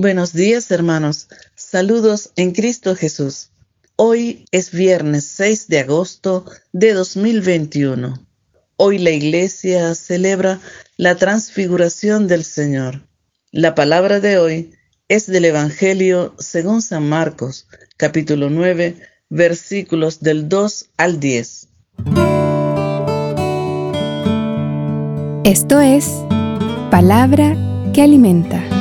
Buenos días hermanos, saludos en Cristo Jesús. Hoy es viernes 6 de agosto de 2021. Hoy la iglesia celebra la transfiguración del Señor. La palabra de hoy es del Evangelio según San Marcos, capítulo 9, versículos del 2 al 10. Esto es palabra que alimenta.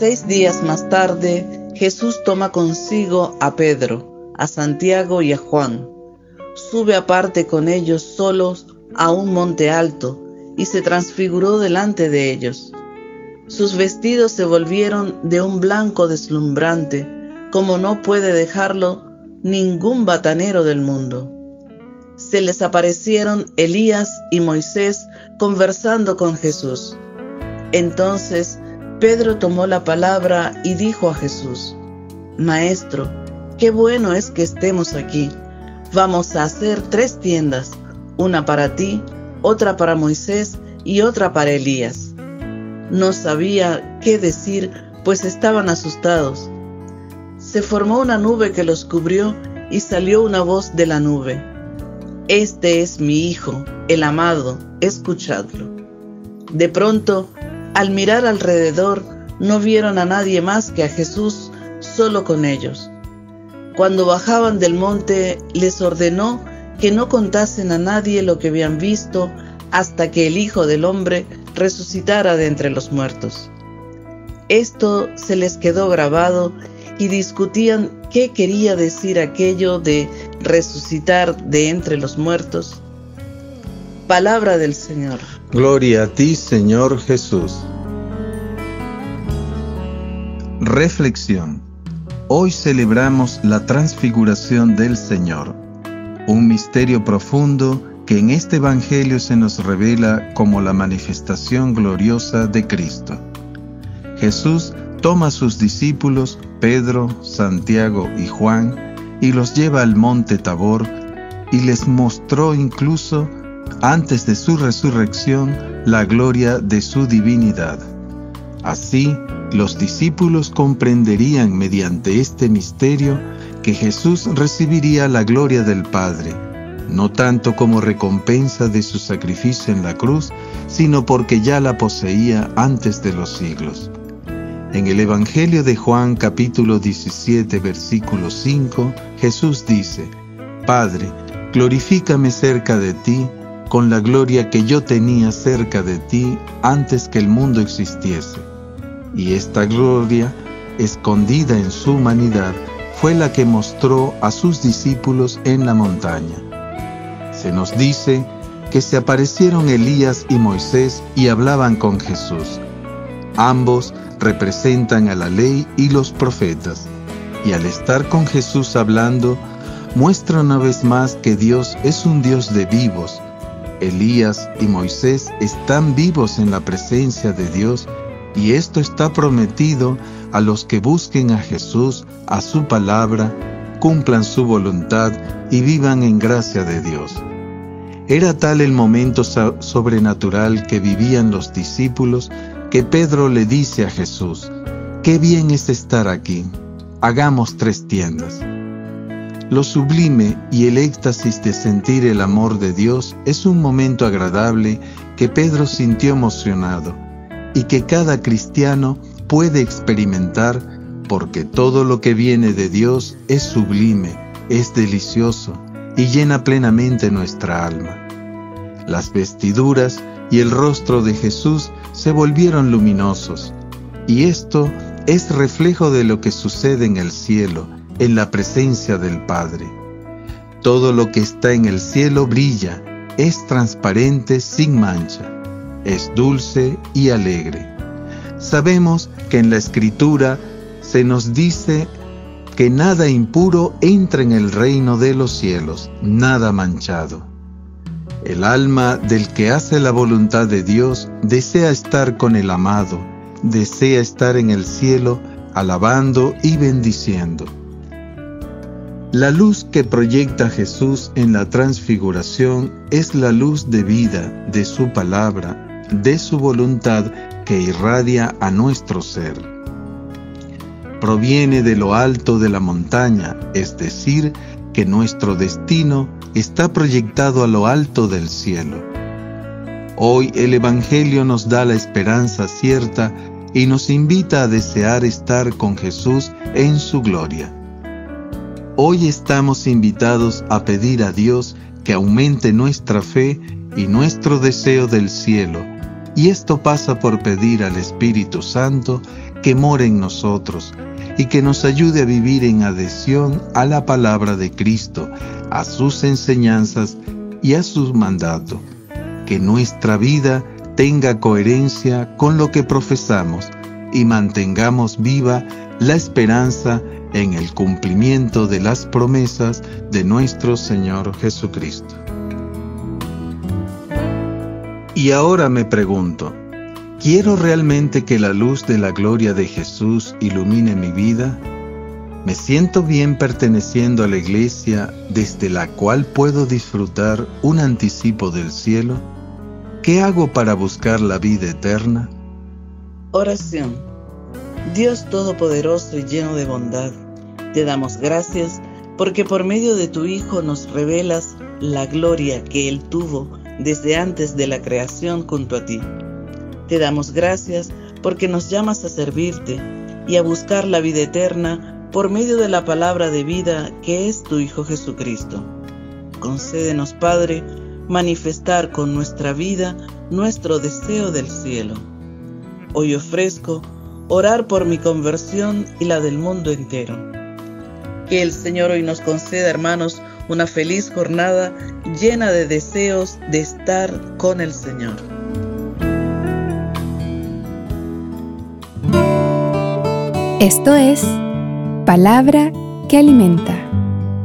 Seis días más tarde, Jesús toma consigo a Pedro, a Santiago y a Juan. Sube aparte con ellos solos a un monte alto y se transfiguró delante de ellos. Sus vestidos se volvieron de un blanco deslumbrante, como no puede dejarlo ningún batanero del mundo. Se les aparecieron Elías y Moisés conversando con Jesús. Entonces Pedro tomó la palabra y dijo a Jesús, Maestro, qué bueno es que estemos aquí. Vamos a hacer tres tiendas, una para ti, otra para Moisés y otra para Elías no sabía qué decir, pues estaban asustados. Se formó una nube que los cubrió y salió una voz de la nube. Este es mi Hijo, el amado, escuchadlo. De pronto, al mirar alrededor, no vieron a nadie más que a Jesús solo con ellos. Cuando bajaban del monte, les ordenó que no contasen a nadie lo que habían visto hasta que el Hijo del Hombre resucitara de entre los muertos. Esto se les quedó grabado y discutían qué quería decir aquello de resucitar de entre los muertos. Palabra del Señor. Gloria a ti, Señor Jesús. Reflexión. Hoy celebramos la transfiguración del Señor, un misterio profundo que en este Evangelio se nos revela como la manifestación gloriosa de Cristo. Jesús toma a sus discípulos, Pedro, Santiago y Juan, y los lleva al monte Tabor, y les mostró incluso, antes de su resurrección, la gloria de su divinidad. Así, los discípulos comprenderían mediante este misterio que Jesús recibiría la gloria del Padre, no tanto como recompensa de su sacrificio en la cruz, sino porque ya la poseía antes de los siglos. En el Evangelio de Juan capítulo 17 versículo 5, Jesús dice, Padre, glorifícame cerca de ti con la gloria que yo tenía cerca de ti antes que el mundo existiese. Y esta gloria, escondida en su humanidad, fue la que mostró a sus discípulos en la montaña. Se nos dice que se aparecieron Elías y Moisés y hablaban con Jesús. Ambos representan a la ley y los profetas, y al estar con Jesús hablando, muestra una vez más que Dios es un Dios de vivos. Elías y Moisés están vivos en la presencia de Dios y esto está prometido a los que busquen a Jesús, a su palabra, cumplan su voluntad y vivan en gracia de Dios. Era tal el momento sobrenatural que vivían los discípulos que Pedro le dice a Jesús, qué bien es estar aquí, hagamos tres tiendas. Lo sublime y el éxtasis de sentir el amor de Dios es un momento agradable que Pedro sintió emocionado y que cada cristiano puede experimentar porque todo lo que viene de Dios es sublime, es delicioso y llena plenamente nuestra alma. Las vestiduras y el rostro de Jesús se volvieron luminosos, y esto es reflejo de lo que sucede en el cielo, en la presencia del Padre. Todo lo que está en el cielo brilla, es transparente sin mancha, es dulce y alegre. Sabemos que en la Escritura se nos dice que nada impuro entra en el reino de los cielos, nada manchado. El alma del que hace la voluntad de Dios desea estar con el amado, desea estar en el cielo alabando y bendiciendo. La luz que proyecta Jesús en la transfiguración es la luz de vida de su palabra, de su voluntad que irradia a nuestro ser. Proviene de lo alto de la montaña, es decir, que nuestro destino está proyectado a lo alto del cielo. Hoy el Evangelio nos da la esperanza cierta y nos invita a desear estar con Jesús en su gloria. Hoy estamos invitados a pedir a Dios que aumente nuestra fe y nuestro deseo del cielo, y esto pasa por pedir al Espíritu Santo que more en nosotros y que nos ayude a vivir en adhesión a la palabra de Cristo, a sus enseñanzas y a su mandato. Que nuestra vida tenga coherencia con lo que profesamos y mantengamos viva la esperanza en el cumplimiento de las promesas de nuestro Señor Jesucristo. Y ahora me pregunto, ¿quiero realmente que la luz de la gloria de Jesús ilumine mi vida? ¿Me siento bien perteneciendo a la iglesia desde la cual puedo disfrutar un anticipo del cielo? ¿Qué hago para buscar la vida eterna? Oración. Dios Todopoderoso y lleno de bondad, te damos gracias porque por medio de tu Hijo nos revelas la gloria que Él tuvo desde antes de la creación junto a ti. Te damos gracias porque nos llamas a servirte y a buscar la vida eterna por medio de la palabra de vida que es tu Hijo Jesucristo. Concédenos, Padre, manifestar con nuestra vida nuestro deseo del cielo. Hoy ofrezco orar por mi conversión y la del mundo entero. Que el Señor hoy nos conceda, hermanos, una feliz jornada llena de deseos de estar con el Señor. Esto es Palabra que Alimenta,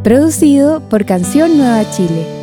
producido por Canción Nueva Chile